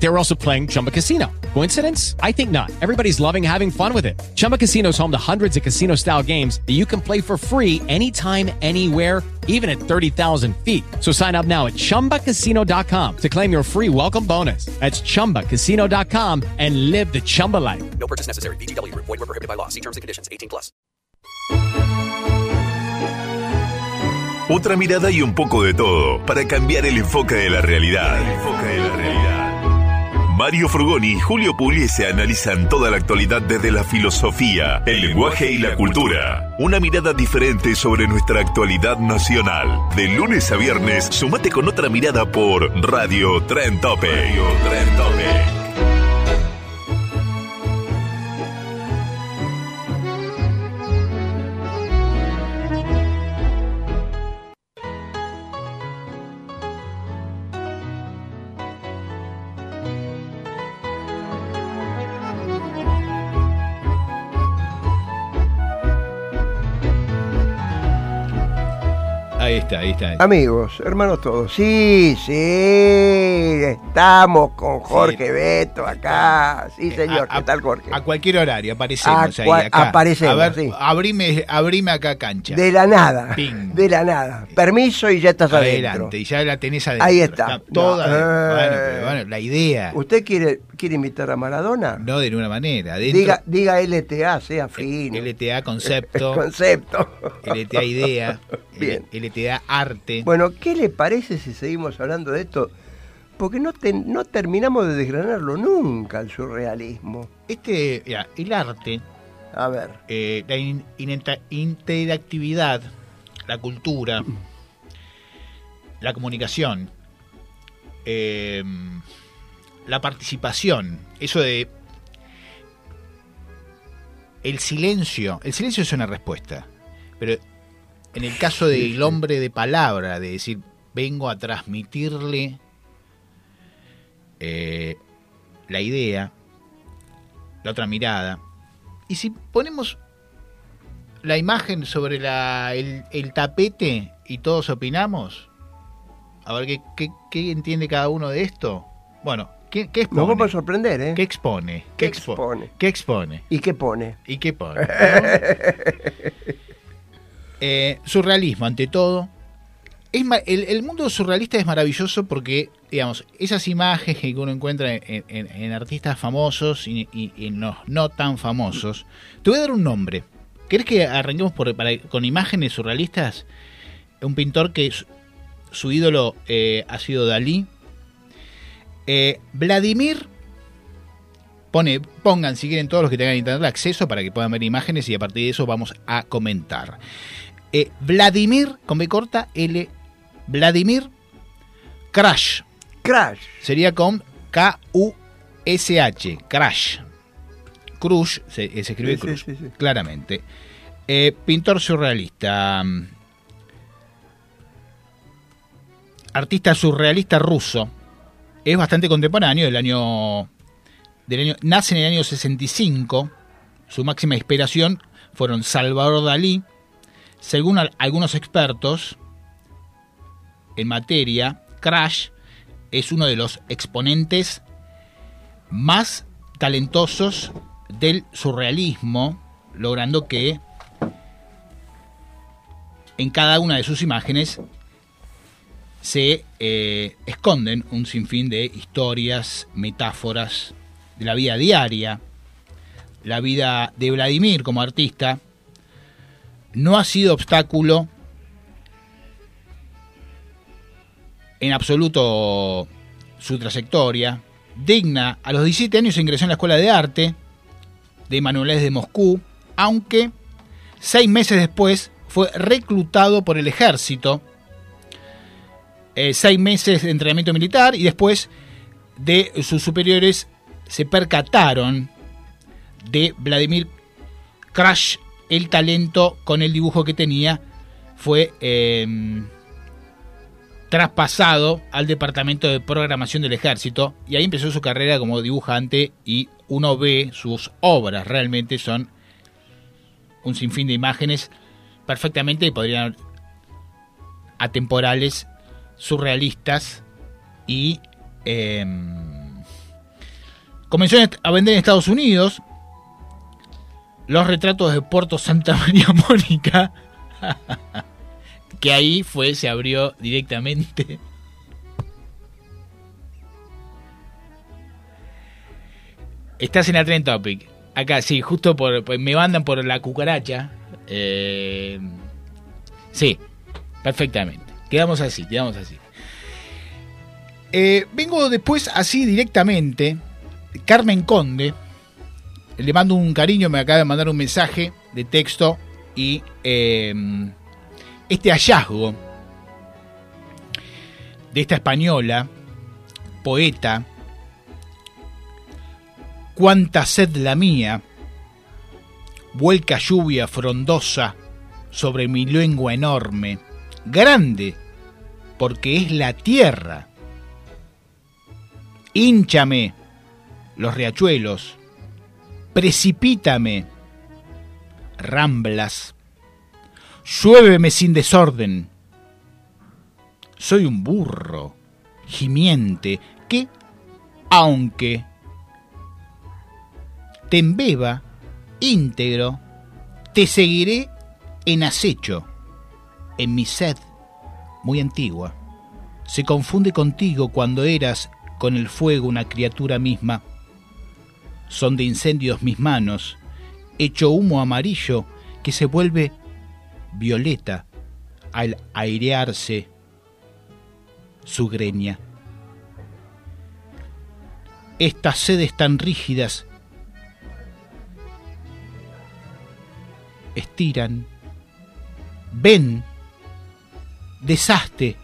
They were also playing Chumba Casino. Coincidence? I think not. Everybody's loving having fun with it. Chumba Casino is home to hundreds of casino style games that you can play for free anytime, anywhere, even at 30,000 feet. So sign up now at chumbacasino.com to claim your free welcome bonus. That's chumbacasino.com and live the Chumba life. No purchase necessary. BGW. Void were prohibited by law. See terms and conditions. 18 plus. Otra mirada y un poco de todo para cambiar el enfoque de la realidad. El enfoque de la realidad. Mario Frugoni y Julio Pugliese analizan toda la actualidad desde la filosofía, el lenguaje y la cultura. Una mirada diferente sobre nuestra actualidad nacional. De lunes a viernes, sumate con otra mirada por Radio Tren Tope. Radio Tren Tope. Ahí está, ahí está. Amigos, hermanos todos. Sí, sí, estamos con Jorge Beto acá. Sí, señor. Eh, A- ¿Qué tal, Jorge? A cualquier horario, aparecemos A ahí. Acá. aparecemos, A ver, sí. abrime, abrime acá cancha. De la nada. Ping. De la nada. Permiso y ya estás adentro. Adelante, y ya la tenés adentro. Ahí está. toda No, eh. Bueno, pero bueno, la idea. ¿Usted quiere, quiere invitar a Maradona? No de ninguna manera. Diga, diga LTA, sea fino. LTA concepto, Concepto. LTA idea, Bien. LTA arte. Bueno, ¿qué le parece si seguimos hablando de esto? Porque no, te- no terminamos de desgranarlo nunca, el surrealismo. Este, mira, el arte, A ver. eh, la in- interactividad, la cultura, la comunicación, eh, la participación, eso de el silencio, el silencio es una respuesta, pero en el caso del hombre de palabra, de decir, vengo a transmitirle eh, la idea, la otra mirada, y si ponemos la imagen sobre la, el, el tapete y todos opinamos, a ver qué, qué- qué entiende cada uno de esto. Bueno, ¿qué, qué expone? Nos vamos a sorprender, ¿eh? ¿Qué expone? ¿Qué expo- expone? ¿Qué expone? ¿Y qué pone? ¿Y qué pone? Eh, surrealismo, ante todo. Es el, el mundo surrealista es maravilloso porque, digamos, esas imágenes que uno encuentra en, en- en artistas famosos y, y- y en los no tan famosos. Te voy a dar un nombre. ¿Querés que arranquemos por, para- con imágenes surrealistas? Un pintor que su, su ídolo eh, ha sido Dalí. Eh, Vladimir Pone, pongan si quieren todos los que tengan internet acceso para que puedan ver imágenes y a partir de eso vamos a comentar. Eh, Vladimir, con B corta, L, Vladimir Crash. Crash. Sería con K-U-S-H, Crash. Crush, se, eh, se escribe Sí, Crush, sí, sí. claramente. Eh, pintor surrealista. Artista surrealista ruso. Es bastante contemporáneo, del año del año, nace en el año 65. Su máxima inspiración fueron Salvador Dalí. Según al- algunos expertos en materia, Crash es uno de los exponentes más talentosos del surrealismo, logrando que en cada una de sus imágenes se eh, esconden un sinfín de historias, metáforas de la vida diaria. La vida de Vladimir como artista no ha sido obstáculo en absoluto su trayectoria. Digna, a los 17 años ingresó en la Escuela de Arte de Manuelés de Moscú, aunque seis meses después fue reclutado por el ejército. Eh, seis meses de entrenamiento militar y después de sus superiores se percataron de Vladimir Crash, el talento con el dibujo que tenía fue eh, traspasado al departamento de programación del ejército y ahí empezó su carrera como dibujante y uno ve sus obras realmente son un sinfín de imágenes perfectamente podrían atemporales, surrealistas y em, comenzó a vender en Estados Unidos los retratos de Puerto Santa María Mónica, que ahí fue, se abrió directamente. Estás en la Trend Topic. Acá, sí, justo por, me mandan por la cucaracha. Eh, sí, perfectamente. Quedamos así, quedamos así. Eh, vengo después así directamente. Carmen Conde. Le mando un cariño, me acaba de mandar un mensaje de texto y eh, este hallazgo de esta española, poeta, cuánta sed la mía, vuelca lluvia frondosa sobre mi lengua enorme, grande, porque es la tierra. Hínchame los riachuelos, precipítame, ramblas, lluéveme sin desorden. Soy un burro gimiente que, aunque te embeba íntegro, te seguiré en acecho, en mi sed muy antigua. Se confunde contigo cuando eras con el fuego una criatura misma. Son de incendios mis manos, hecho humo amarillo que se vuelve violeta al airearse su greña. Estas sedes tan rígidas estiran, ven, desaste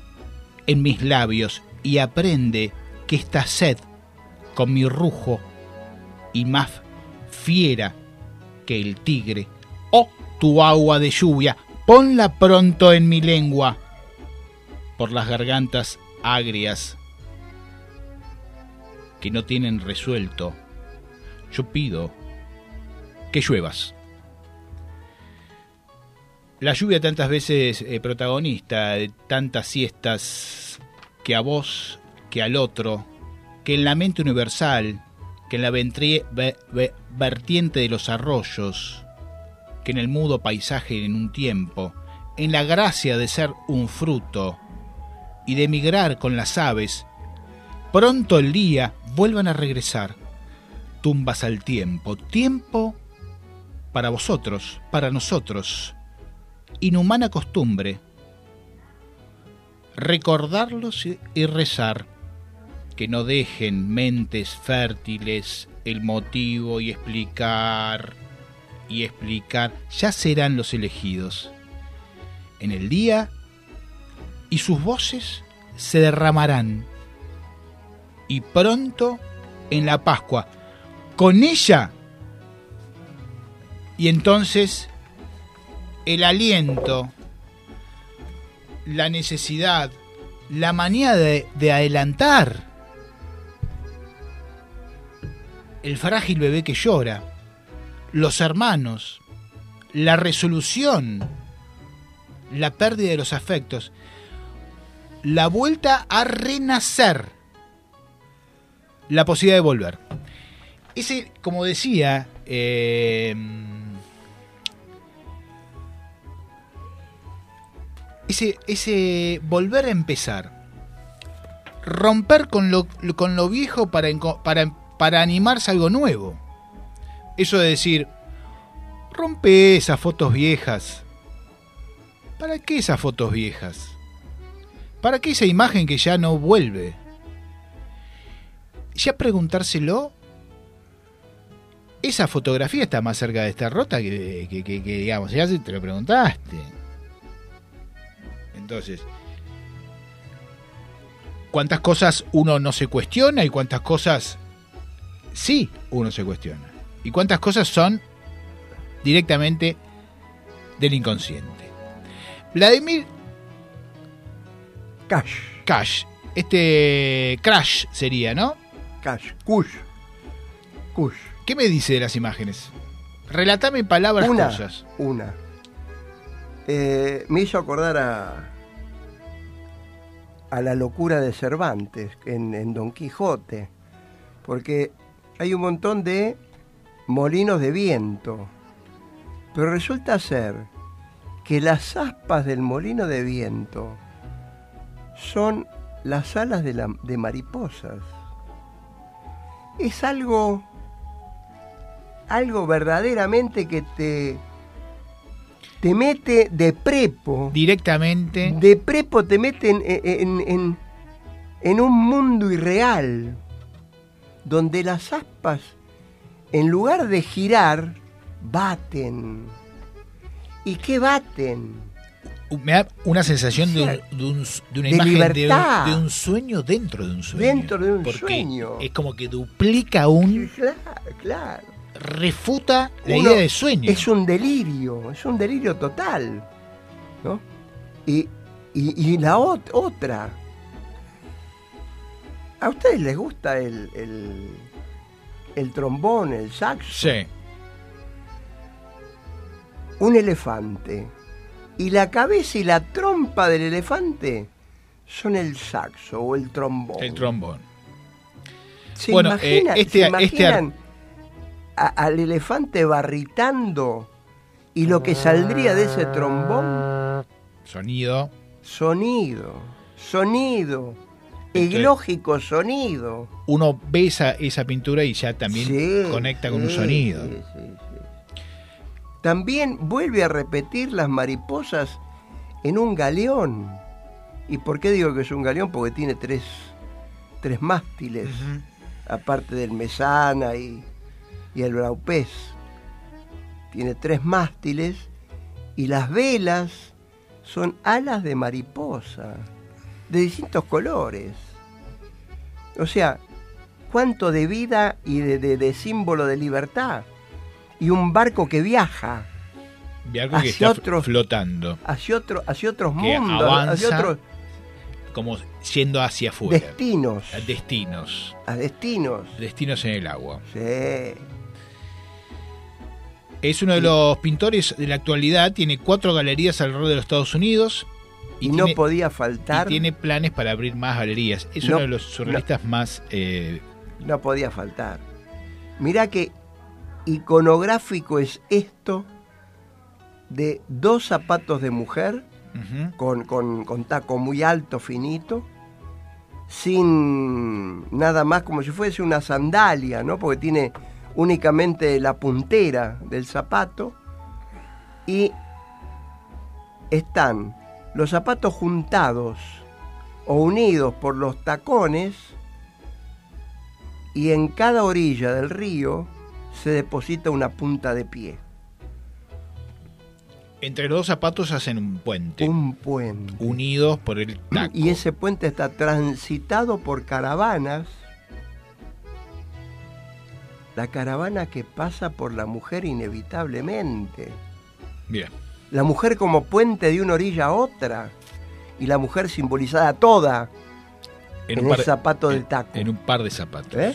en mis labios y aprende que esta sed con mi rujo y más fiera que el tigre, oh tu agua de lluvia, ponla pronto en mi lengua, por las gargantas agrias que no tienen resuelto, yo pido que lluevas. La lluvia tantas veces eh, protagonista de tantas siestas que a vos, que al otro, que en la mente universal, que en la vertiente de los arroyos, que en el mudo paisaje en un tiempo, en la gracia de ser un fruto y de migrar con las aves, pronto el día vuelvan a regresar, tumbas al tiempo, tiempo para vosotros, para nosotros, inhumana costumbre, recordarlos y rezar, que no dejen mentes fértiles el motivo y explicar y explicar, ya serán los elegidos. En el día y sus voces se derramarán. Y pronto en la Pascua, con ella. Y entonces el aliento, la necesidad, la manía de, de adelantar. El frágil bebé que llora, los hermanos, la resolución, la pérdida de los afectos, la vuelta a renacer, la posibilidad de volver. Ese, como decía, eh, ese, ese volver a empezar, romper con lo, con lo viejo para, para, para animarse a algo nuevo. Eso de decir, rompe esas fotos viejas. ¿Para qué esas fotos viejas? ¿Para qué esa imagen que ya no vuelve? Ya preguntárselo, esa fotografía está más cerca de estar rota que, que, digamos, ya te lo preguntaste. Entonces, ¿cuántas cosas uno no se cuestiona y cuántas cosas sí uno se cuestiona? ¿Y cuántas cosas son directamente del inconsciente? Vladimir Cash. Cash, este Crash sería, ¿no? Cash. Kush. Kush. ¿Qué me dice de las imágenes? Relatame en palabras una, cosas. una. Eh, me hizo acordar a, a la locura de Cervantes en, Don Quijote, porque hay un montón de molinos de viento, pero resulta ser que las aspas del molino de viento son las alas de, de mariposas. Es algo, algo verdaderamente que te, te mete de prepo. Directamente. De prepo te mete en, en- en- en un mundo irreal, donde las aspas, en lugar de girar, baten. ¿Y qué baten? Me da una sensación de, O un- sea, de un- de una de imagen de un, libertad. de un sueño dentro de un sueño. Dentro de un Porque sueño. Es como que duplica un. Claro, claro. Refuta la Uno- idea de sueño. Es un delirio, es un delirio total. ¿no? Y, y- y la ot- otra. ¿A ustedes les gusta el, el, el trombón, el saxo? Sí. Un elefante. Y la cabeza y la trompa del elefante son el saxo o el trombón. El trombón. ¿Se Bueno, imaginan, eh, este- se este imaginan a- al elefante barritando y lo que saldría de ese trombón? Sonido. Sonido, sonido, Entonces- eglógico sonido. Uno ve esa, esa pintura y ya también Sí, conecta con un sonido. sí. También vuelve a repetir las mariposas en un galeón. ¿Y por qué digo que es un galeón? Porque tiene tres, tres mástiles, aparte del mesana y, y el braupés. Tiene tres mástiles y las velas son alas de mariposa, de distintos colores. O sea, cuánto de vida y de, de- de símbolo de libertad. Y un barco que viaja De algo que Hacia está flotando. hacia, otro, hacia otros Que mundos, avanza hacia otros Como yendo hacia afuera. destinos. A Destinos. A destinos. Destinos en el agua. Sí. Es uno de los pintores de la actualidad. Tiene cuatro galerías alrededor de los Estados Unidos. Y, Y, no tiene, podía y faltar. tiene planes para abrir más galerías. Es No, uno de los surrealistas más. eh, No podía faltar. Mirá que iconográfico es esto de dos zapatos de mujer con, con- con taco muy alto, finito, sin nada más como si fuese una sandalia, ¿no? Porque tiene únicamente la puntera del zapato y están los zapatos juntados o unidos por los tacones y en cada orilla del río se deposita una punta de pie, Entre los dos zapatos hacen un puente. un puente. Unidos por el taco. Y ese puente está transitado por caravanas. La caravana que pasa por la mujer inevitablemente. Mira. La mujer como puente de una orilla a otra. Y la mujer simbolizada toda en, un el par zapato del en- taco. En un par de zapatos. ¿Eh?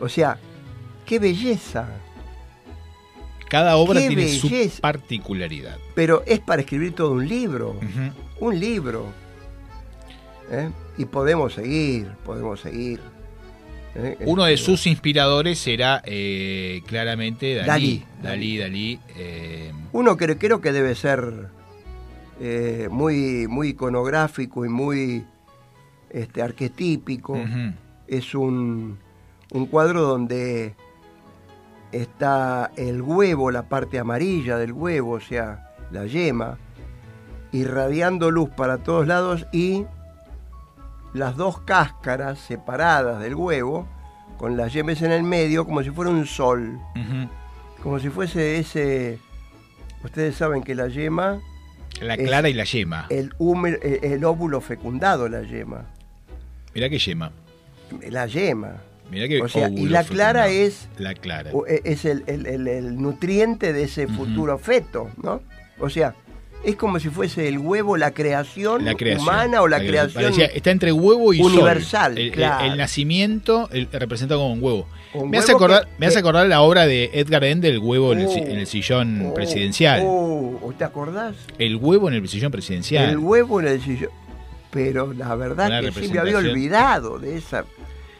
O sea, qué belleza. Cada obra ¡Qué tiene belleza! su particularidad. Pero es para escribir todo un libro. Un libro. ¿eh? Y podemos seguir, podemos seguir. ¿Eh? Uno de sus inspiradores era eh, claramente Dalí. Dalí. Dalí, Dalí. eh, Uno que creo que debe ser eh, muy, muy iconográfico y muy este, arquetípico. Es un, un cuadro donde está el huevo, la parte amarilla del huevo, o sea, la yema, irradiando luz para todos lados y las dos cáscaras separadas del huevo, con las yemas en el medio, como si fuera un sol, como si fuese ese... Ustedes saben que la yema, La clara y la yema. el, húmer- el- el óvulo fecundado, la yema, Mirá que yema. la yema. Mirá que O sea, y la clara fecundado. es La clara. o- e- es el, el- nutriente de ese futuro feto, ¿no? O sea, Es como si fuese el huevo la creación, La creación. humana o la, creación. parecía- está entre huevo y universal, sol. El, el- claro. el nacimiento el- representa como un huevo. Un me, hace huevo acordar, que- me hace acordar la obra de Edgar Ende, El huevo en, el, Oh, en el sillón oh, presidencial. oh, ¿Te acordás? El huevo en el sillón presidencial. El huevo en el sillón. Pero la verdad Una que sí me había olvidado de esa.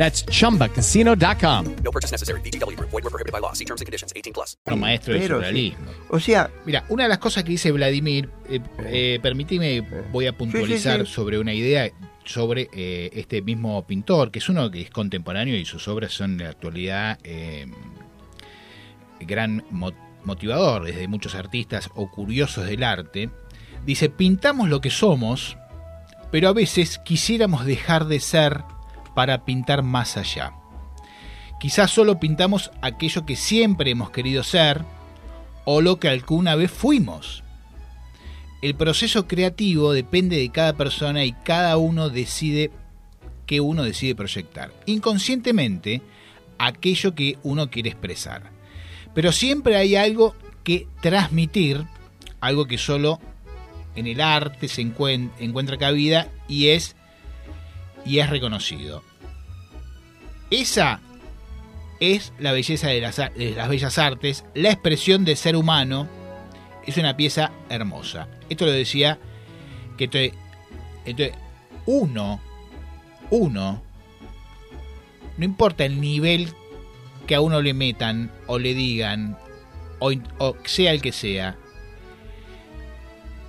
That's chumbacasino.com. No purchase necessary. VGW Group. Void were prohibited by law. See terms and conditions. 18 plus. Otro maestro del Pero surrealismo. O sea, Mira, una de las cosas que dice Vladimir, eh, eh, permitime, voy a puntualizar Sí, sí, sí. sobre una idea sobre eh, este mismo pintor, que es uno que es contemporáneo y sus obras son de la actualidad eh, gran mo- motivador desde muchos artistas o curiosos del arte. Dice, pintamos lo que somos, pero a veces quisiéramos dejar de ser para pintar más allá. Quizás solo pintamos aquello que siempre hemos querido ser, o lo que alguna vez fuimos. El proceso creativo depende de cada persona y cada uno decide qué uno decide proyectar. Inconscientemente, aquello que uno quiere expresar. Pero siempre hay algo que transmitir, algo que solo en el arte se encuent- encuentra cabida y es, y es reconocido. Esa es la belleza de las, de las bellas artes, la expresión del ser humano es una pieza hermosa. Esto lo decía que entonces, entonces, uno, uno, no importa el nivel que a uno le metan o le digan, o sea el que sea,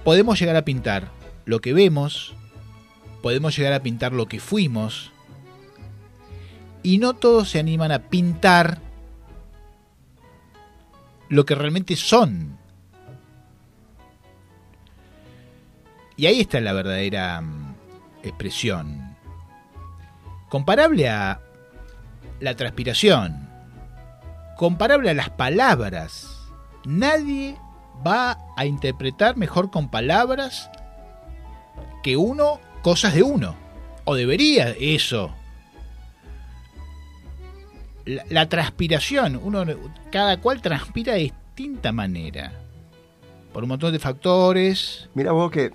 podemos llegar a pintar lo que vemos, podemos llegar a pintar lo que fuimos, y no todos se animan a pintar lo que realmente son. Y ahí está la verdadera mm, expresión. Comparable a la transpiración, comparable a las palabras. Nadie va a interpretar mejor con palabras que uno cosas de uno. O debería eso la, la transpiración, uno, cada cual transpira de distinta manera. Por un montón de factores. mira vos que.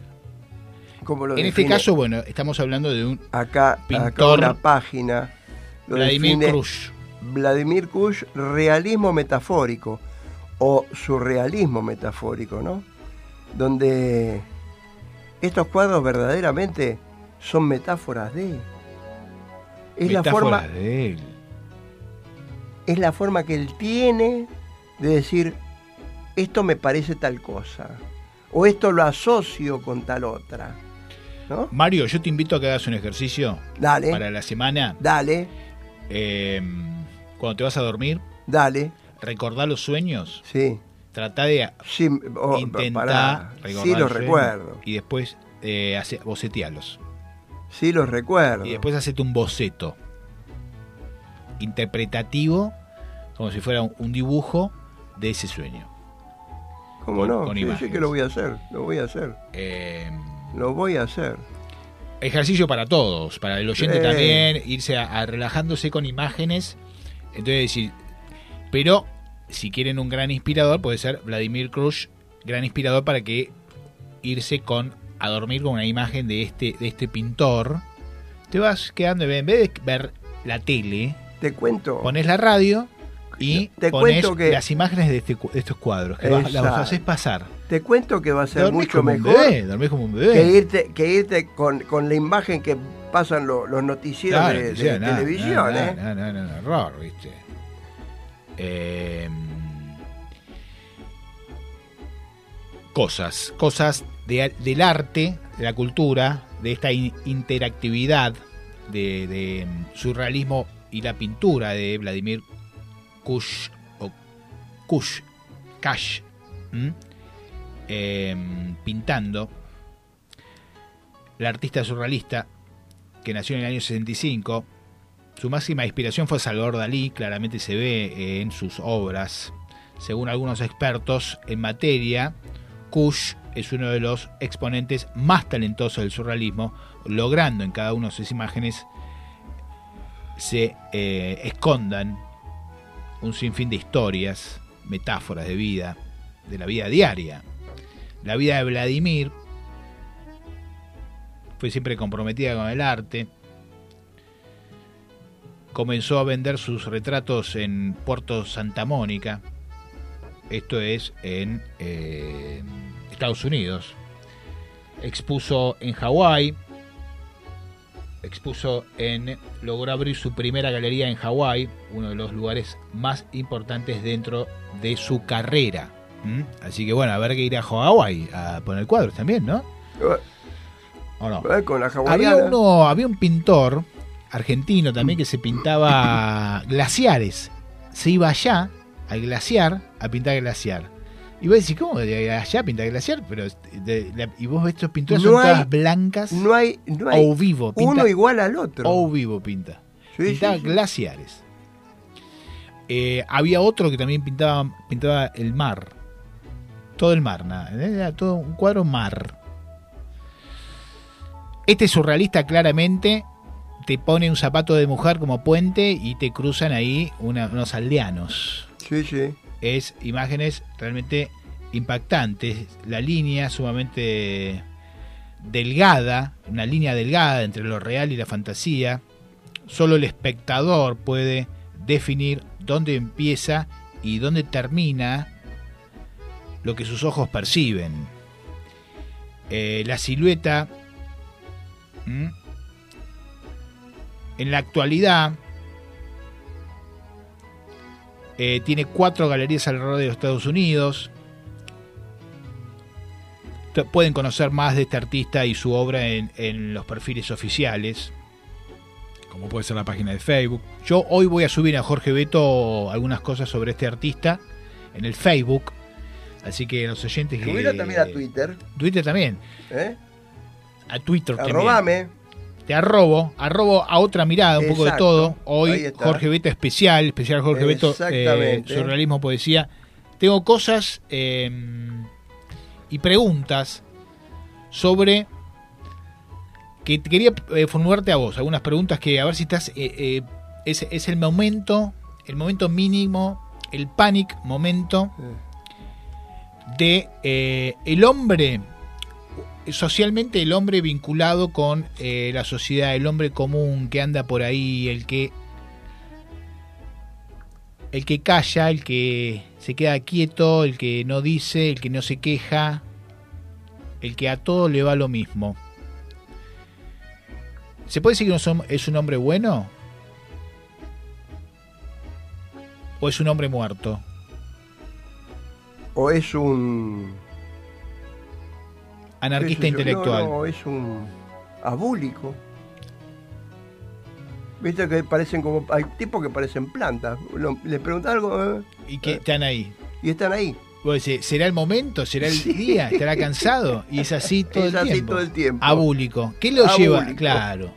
Como lo En este caso, bueno, estamos hablando de un Acá, acá pintor una página. Lo Vladimir Cruz. Vladimir Kush, realismo metafórico o surrealismo metafórico, ¿no? Donde estos cuadros verdaderamente son metáforas de. Es la, Metáfora forma, de él. es la forma que él tiene de decir, esto me parece tal cosa, o esto lo asocio con tal otra. ¿No? Mario, yo te invito a que hagas un ejercicio Dale, para la semana. dale, Eh, cuando te vas a dormir, dale, recordá los sueños. sí. Trata de Sí, oh, intentar sí los recuerdo, Y después eh, hace- bocetealos. sí los recuerdo. Y después hacete un boceto interpretativo, como si fuera un, un dibujo de ese sueño. ¿Cómo con- no? con Sí, sí que lo voy a hacer, lo voy a hacer, Eh, lo voy a hacer. ejercicio para todos, para el oyente también, irse a, a relajándose con imágenes. Entonces decir, pero si quieren un gran inspirador, puede ser Vladimir Cruz, gran inspirador para que irse con a dormir con una imagen de este de este pintor. Te vas quedando en vez de ver la tele, Te cuento. pones la radio y Te pones cuento que- las imágenes de, este de estos cuadros que vas- las haces pasar. Te cuento que va a ser Dormís mucho como un mejor bebé, dormís como un bebé. que irte, que irte con, con la imagen que pasan lo- los noticieros Claro, de, nada, televisión. ¿eh? nada, nada, nada, error, ¿viste? Eh, cosas, cosas de- del arte, de la cultura, de esta in- interactividad de, de surrealismo y la pintura de Vladimir Kush o Kush, Kash, ¿m? Eh, pintando la artista surrealista que nació en el año 65. Su máxima inspiración fue Salvador Dalí, claramente se ve en sus obras. Según algunos expertos en materia, Kush es uno de los exponentes más talentosos del surrealismo, logrando en cada una de sus imágenes se eh, escondan un sinfín de historias, metáforas de vida, de la vida diaria. La vida de Vladimir fue siempre comprometida con el arte. Comenzó a vender sus retratos en Puerto Santa Mónica, esto es en eh, Estados Unidos. Expuso en Hawái, expuso en, logró abrir su primera galería en Hawái, uno de los lugares más importantes dentro de su carrera. ¿Mm? Así que bueno, a ver que ir a Hawái a poner cuadros también, ¿no? ¿O no? Eh, Con la Había uno, había un pintor argentino también que se pintaba glaciares. Se iba allá al glaciar a pintar glaciar. Y vos decís, ¿cómo de allá a pintar glaciar? Pero de- y vos ves estos pintores No son hay- todas blancas No hay, no hay o vivo, pinta uno igual al otro. o vivo pinta. Sí, pintaba sí, sí. glaciares. Eh, había otro que también pintaba, pintaba el mar. Todo el mar, nada. Era todo un cuadro mar. Este surrealista claramente te pone un zapato de mujer como puente y te cruzan ahí una- unos aldeanos. Sí, sí. Es imágenes realmente impactantes. La línea sumamente delgada, una línea delgada entre lo real y la fantasía. Solo el espectador puede definir dónde empieza y dónde termina lo que sus ojos perciben. Eh, la silueta ¿m? En la actualidad eh, tiene cuatro galerías alrededor de los Estados Unidos. Pueden conocer más de este artista y su obra en, en los perfiles oficiales, como puede ser la página de Facebook. Yo hoy voy a subir a Jorge Beto algunas cosas sobre este artista en el Facebook. Así que los oyentes que... También a Twitter. Twitter también. ¿eh? A Twitter también. Te arrobo, arrobo a otra mirada, un poco de todo. Hoy. Jorge Beto especial, especial Jorge Beto, eh, surrealismo, poesía. Tengo cosas eh, y preguntas sobre que quería eh, formularte a vos, algunas preguntas que a ver si estás, eh, es, es el momento, el momento mínimo, el panic momento de el hombre socialmente el hombre vinculado con eh, la sociedad, el hombre común que anda por ahí, el que el que calla, el que se queda quieto, el que no dice, el que no se queja, el que a todo le va lo mismo. ¿Se puede decir que es un hombre bueno? ¿O es un hombre muerto? O es un. Anarquista intelectual. No, no, es un abúlico. Viste que parecen como. Hay tipos que parecen plantas. Le preguntas algo eh, Y que están ahí. y están ahí. Vos decís, ¿será el momento? ¿Será el Sí. día? ¿Estará cansado? Y es así todo Es el así tiempo. todo el tiempo. Abúlico. ¿Qué lo Abúlico. lleva? Claro.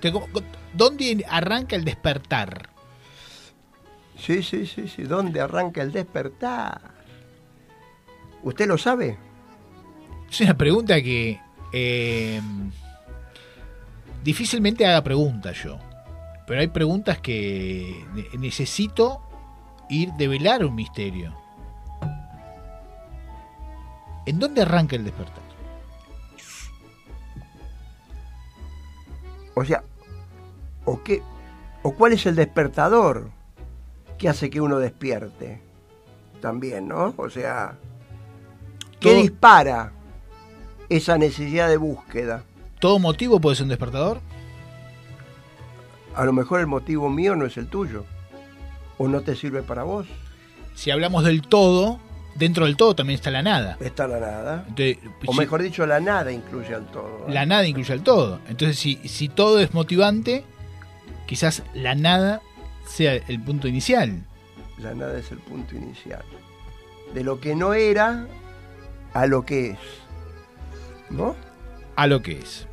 Te- ¿cómo- ¿Dónde arranca el despertar? Sí, sí, sí, sí. ¿Dónde arranca el despertar? ¿Usted lo sabe? Es una pregunta que eh, difícilmente haga preguntas yo. Pero hay preguntas que ne- necesito ir develar un misterio. ¿En dónde arranca el despertar? O sea, ¿o qué? ¿O cuál es el despertador que hace que uno despierte? También, ¿no? O sea, ¿qué Todo- dispara esa necesidad de búsqueda? ¿Todo motivo puede ser un despertador? A lo mejor el motivo mío no es el tuyo. ¿O no te sirve para vos? Si hablamos del todo, dentro del todo también está la nada. Está la nada. Entonces, O si- mejor dicho, la nada incluye al todo. ¿eh? la nada incluye al todo. Entonces, si, si todo es motivante, quizás la nada sea el punto inicial. La nada es el punto inicial. De lo que no era a lo que es. ¿No? A lo que es.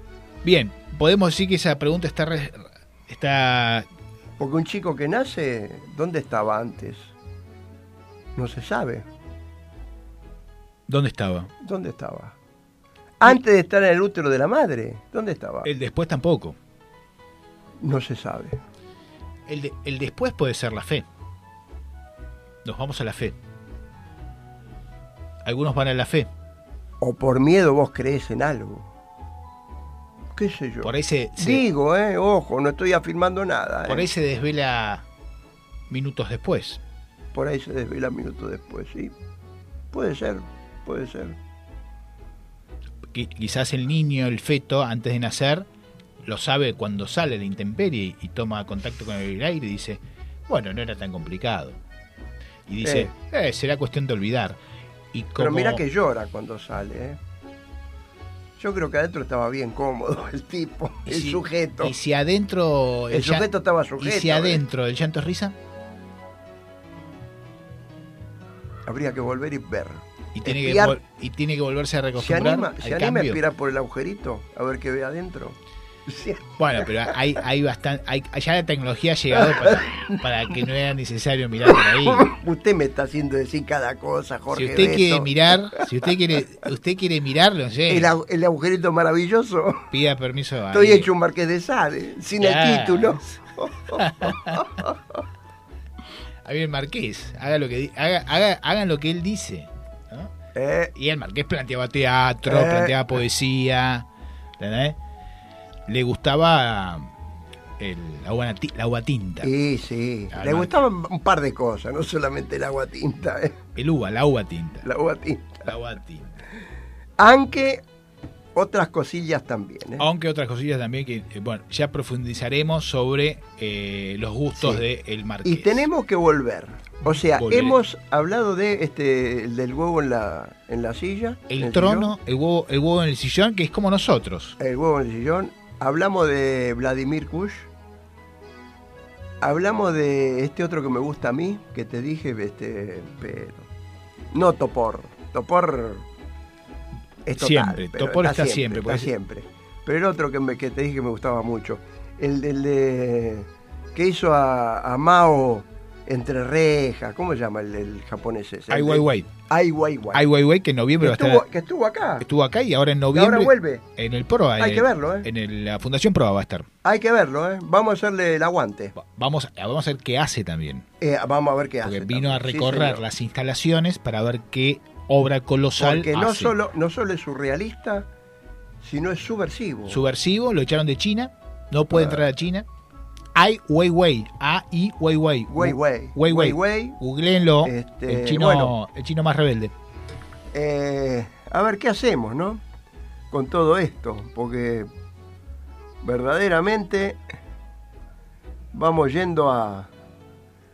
Bien, podemos decir que esa pregunta está, re- está Porque un chico que nace, ¿dónde estaba antes? No se sabe. ¿Dónde estaba? ¿Dónde estaba? Antes de estar en el útero de la madre, ¿dónde estaba? El después tampoco. No se sabe. El, de- el después puede ser la fe. Nos vamos a la fe. Algunos van a la fe. O por miedo vos crees en algo. ¿Qué sé yo? Por ahí se, se- Digo, eh, ojo, no estoy afirmando nada. por eh. ahí se desvela minutos después. Por ahí se desvela minutos después, sí. Puede ser, puede ser. Qui- Quizás el niño, el feto, antes de nacer, lo sabe cuando sale la intemperie y toma contacto con el aire y dice, bueno, no era tan complicado. Y dice, "Eh, será cuestión de olvidar. Y Pero mira que llora cuando sale, ¿eh? Yo creo que adentro estaba bien cómodo el tipo, el si- sujeto. Y si adentro... El llan- sujeto estaba sujeto, Y si ¿eh? adentro el llanto es risa Habría que volver y ver. y tiene, que, Espiar. y tiene que volverse a ¿Se recostumbrar anima, ¿se anima a espirar por el agujerito? A ver qué ve adentro. Sí. Bueno, pero hay, hay bastante, hay, ya la tecnología ha llegado para, para que no era necesario mirar por ahí. Usted me está haciendo decir cada cosa, Jorge. Si usted quiere mirar, si usted quiere, usted quiere mirarlo, sé, el, el agujerito maravilloso. pida permiso a Estoy hecho un marqués de Sade, sin el Ya. título. a el marqués, haga lo que haga, haga- hagan lo que él dice. ¿no? Eh, Y el marqués planteaba teatro, Eh. planteaba poesía, ¿entendés? Le gustaba el agua, nati- la agua tinta, sí, sí. Le gustaban un par de cosas, no solamente el agua tinta. eh. el uva, la agua tinta, La agua tinta. la agua tinta. Aunque otras cosillas también. ¿eh? Aunque otras cosillas también que, eh, bueno, ya profundizaremos sobre eh, los gustos Sí. de el marqués. Y tenemos que volver. O sea, Volver. hemos hablado de este el del huevo en la, en la silla. el el trono, el huevo, el huevo en el sillón, que es como nosotros. el huevo en el sillón. Hablamos de Vladimir Kush. Hablamos de este otro que me gusta a mí, que te dije, este, pero no Topor. Topor es total, Siempre, Topor está siempre, está pues. siempre. Pero el otro que, me, que te dije que me gustaba mucho, el, del de que hizo a, a Mao entre rejas, ¿cómo se llama el, el japonés ese? Ai Weiwei. Ai Weiwei. Ai Weiwei, que en noviembre va a que, estar, que estuvo acá. estuvo acá y ahora en noviembre ahora vuelve. en el PROA. Hay en que verlo, ¿eh? En el- la Fundación PROA va a estar. Hay que verlo, ¿eh? Vamos a hacerle el aguante. Va- Vamos, vamos a ver qué hace también. Eh, vamos a ver qué Porque hace. vino a también. Recorrer las instalaciones para ver qué obra colosal Porque no hace. solo, no solo es surrealista, sino es subversivo. Subversivo, lo echaron de China, no puede Ah. entrar a China. Ai Weiwei, A-I Weiwei. Weiwei. Weiwei. Weiwei. Googleenlo, Este, el, chino, bueno. el chino más rebelde. Eh, a ver qué hacemos, ¿no? Con todo esto, porque verdaderamente vamos yendo a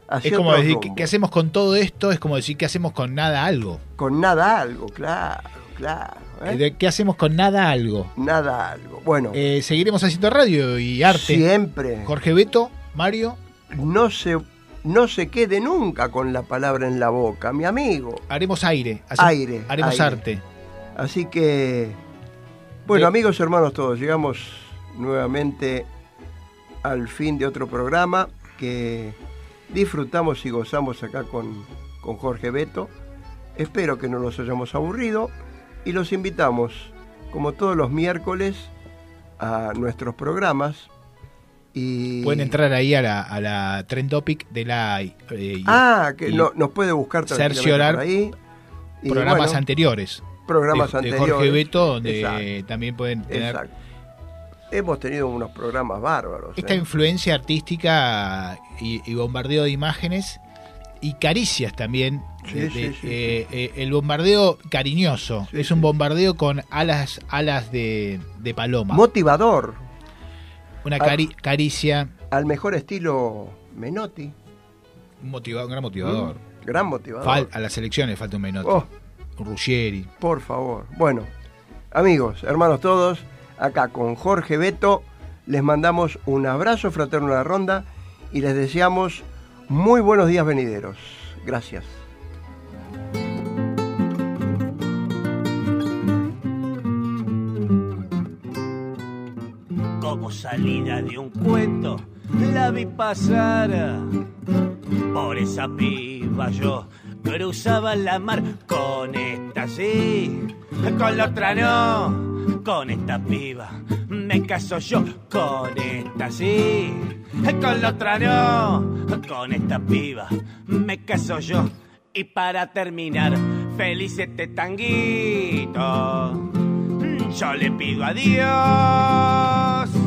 hacia Es como otro decir, rumbo. ¿qué, qué hacemos con todo esto? Es como decir, ¿qué hacemos con nada algo? Con nada algo, claro, claro. ¿Eh? ¿De ¿Qué hacemos con nada algo? Nada algo. Bueno, Eh, seguiremos haciendo radio y arte. siempre Jorge Beto, Mario, no se no se quede nunca con la palabra en la boca, mi amigo. haremos aire. hace- Aire, Haremos aire. arte. Así que, bueno, amigos, hermanos todos, llegamos nuevamente al fin de otro programa que disfrutamos y gozamos acá con, con Jorge Beto. Espero que no los hayamos aburrido y los invitamos, como todos los miércoles, a nuestros programas. Y... Pueden entrar ahí a la, a la Trend Topic de la eh, Ah, que no- nos puede buscar cerciorar por ahí. Y programas bueno, anteriores. programas de, de anteriores. Jorge Beto, donde Exacto. también pueden tener Exacto. Hemos tenido unos programas bárbaros. esta ¿eh? influencia artística y, y bombardeo de imágenes y caricias también. Sí, de- sí, de- sí, eh, eh, el bombardeo cariñoso. Es un bombardeo con alas, alas de, de paloma. Motivador. Una cari- caricia, Al mejor estilo Menotti. un, un gran motivador. Mm, Gran motivador. Fal- a las elecciones falta un Menotti. Oh, Un Ruggeri. por favor. Bueno, amigos, hermanos todos, acá con Jorge Beto, les mandamos un abrazo fraterno a la ronda y les deseamos muy buenos días venideros. Gracias. Como salida de un cuento. La vi pasar por esa piba yo. Cruzaba la mar con esta sí, con la otra no, con esta piba. Me caso yo con esta sí, con la otra no, con esta piba. Me caso yo. Y para terminar, feliz este tanguito. Yo le pido a Dios